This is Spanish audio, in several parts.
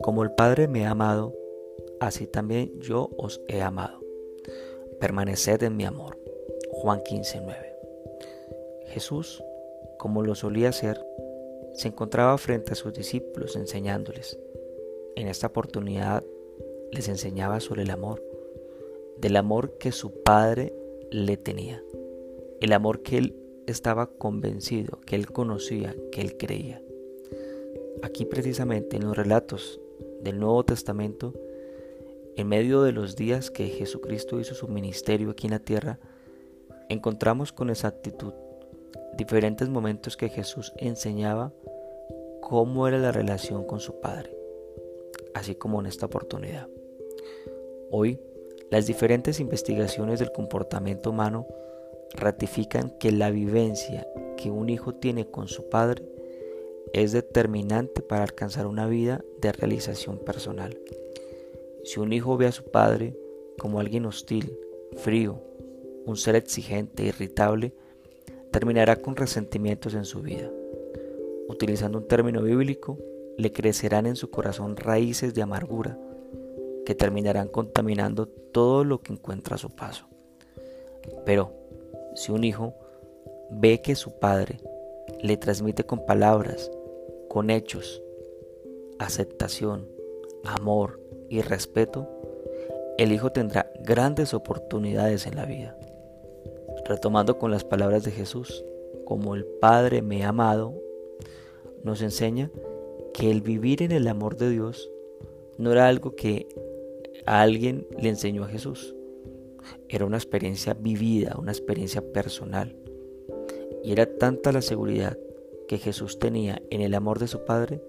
Como el Padre me ha amado, así también yo os he amado. Permaneced en mi amor. Juan 15:9. Jesús, como lo solía hacer, se encontraba frente a sus discípulos enseñándoles. En esta oportunidad les enseñaba sobre el amor, del amor que su Padre le tenía, el amor que él estaba convencido, que él conocía, que él creía. Aquí precisamente en los relatos del Nuevo Testamento, en medio de los días que Jesucristo hizo su ministerio aquí en la tierra, encontramos con exactitud diferentes momentos que Jesús enseñaba cómo era la relación con su Padre, así como en esta oportunidad. Hoy, las diferentes investigaciones del comportamiento humano ratifican que la vivencia que un hijo tiene con su padre es determinante para alcanzar una vida de realización personal. Si un hijo ve a su padre como alguien hostil, frío, un ser exigente, irritable, terminará con resentimientos en su vida. Utilizando un término bíblico, le crecerán en su corazón raíces de amargura que terminarán contaminando todo lo que encuentra a su paso. Pero si un hijo ve que su padre le transmite con palabras con hechos, aceptación, amor y respeto, el hijo tendrá grandes oportunidades en la vida. Retomando con las palabras de Jesús, como el Padre me ha amado, nos enseña que el vivir en el amor de Dios no era algo que a alguien le enseñó a Jesús. Era una experiencia vivida, una experiencia personal. Y era tanta la seguridad que Jesús tenía en el amor de su Padre,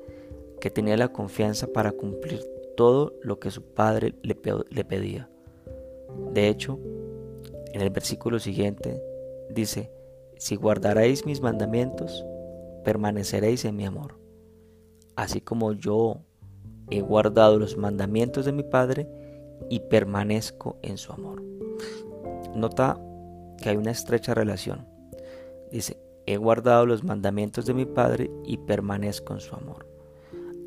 que tenía la confianza para cumplir todo lo que su Padre le, pedía. De hecho, en el versículo siguiente dice, si guardaréis mis mandamientos, permaneceréis en mi amor. Así como yo he guardado los mandamientos de mi Padre y permanezco en su amor. Nota que hay una estrecha relación. Dice, he guardado los mandamientos de mi Padre y permanezco en su amor.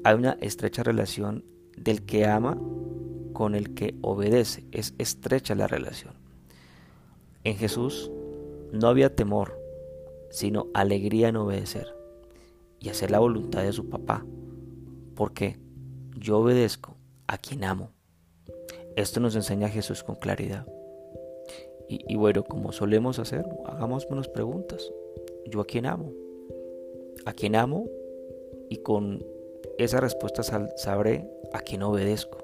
Hay una estrecha relación del que ama con el que obedece. Es estrecha la relación. En Jesús no había temor, sino alegría en obedecer y hacer la voluntad de su papá. Porque yo obedezco a quien amo. Esto nos enseña Jesús con claridad. Y, bueno, como solemos hacer, hagamos menos preguntas yo a quién amo. A quién amo y con esa respuesta sabré a quién obedezco.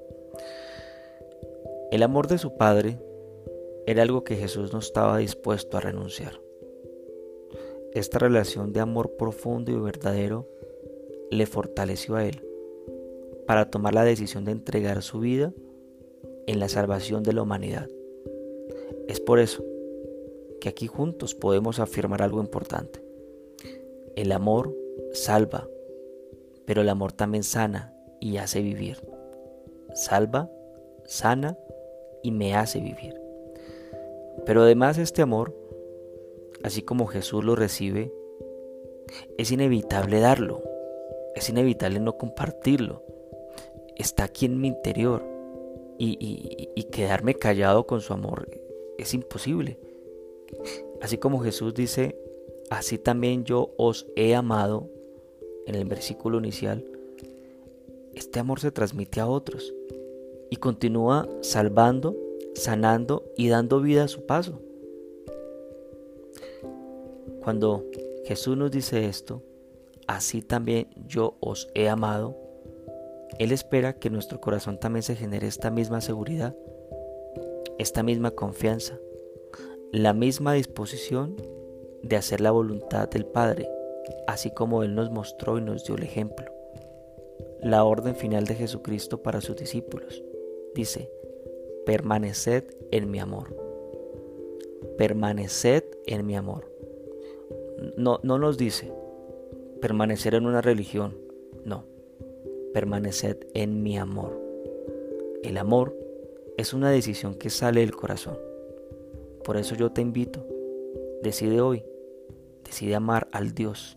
El amor de su Padre era algo que Jesús no estaba dispuesto a renunciar. Esta relación de amor profundo y verdadero le fortaleció a él para tomar la decisión de entregar su vida en la salvación de la humanidad. Es por eso que aquí juntos podemos afirmar algo importante. El amor salva, pero el amor también sana y hace vivir. Salva, sana y me hace vivir. Pero además este amor, así como Jesús lo recibe, es inevitable darlo, es inevitable no compartirlo. Está aquí en mi interior y, quedarme callado con su amor es imposible. Así como Jesús dice, así también yo os he amado, en el versículo inicial, este amor se transmite a otros y continúa salvando, sanando y dando vida a su paso. Cuando Jesús nos dice esto, así también yo os he amado, Él espera que nuestro corazón también se genere esta misma seguridad, esta misma confianza, la misma disposición de hacer la voluntad del Padre, así como Él nos mostró y nos dio el ejemplo. La orden final de Jesucristo para sus discípulos dice, permaneced en mi amor. Permaneced en mi amor. No, no nos dice permanecer en una religión, no. Permaneced en mi amor. El amor es una decisión que sale del corazón por eso yo te invito, decide hoy, decide amar al Dios,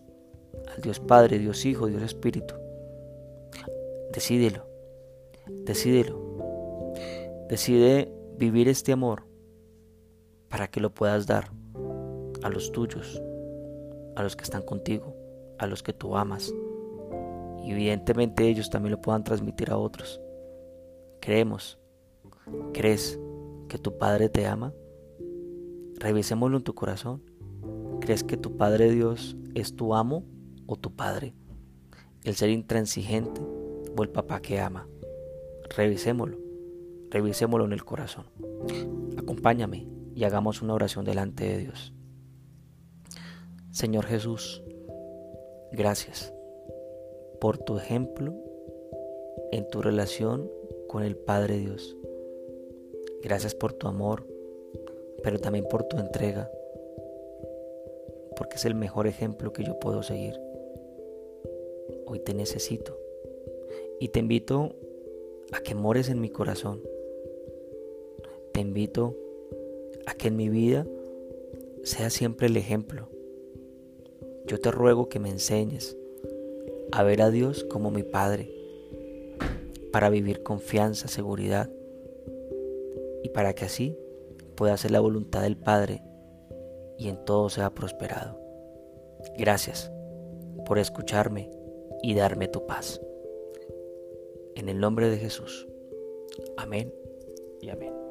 al Dios Padre, Dios Hijo, Dios Espíritu. Decídelo, decídelo. Decide vivir este amor para que lo puedas dar a los tuyos, a los que están contigo, a los que tú amas. Evidentemente ellos también lo puedan transmitir a otros. Creemos, crees que tu Padre te ama. Revisémoslo en tu corazón. ¿Crees que tu Padre Dios es tu amo o tu Padre? El ser intransigente o el papá que ama. Revisémoslo. Revisémoslo en el corazón. Acompáñame y hagamos una oración delante de Dios. Señor Jesús, gracias por tu ejemplo en tu relación con el Padre Dios. Gracias por tu amor, pero también por tu entrega, porque es el mejor ejemplo que yo puedo seguir. Hoy te necesito y te invito a que mores en mi corazón. Te invito a que en mi vida sea siempre el ejemplo. Yo te ruego que me enseñes a ver a Dios como mi Padre, para vivir confianza, seguridad y para que así pueda hacer la voluntad del Padre y en todo sea prosperado. Gracias por escucharme y darme tu paz. En el nombre de Jesús. Amén y amén.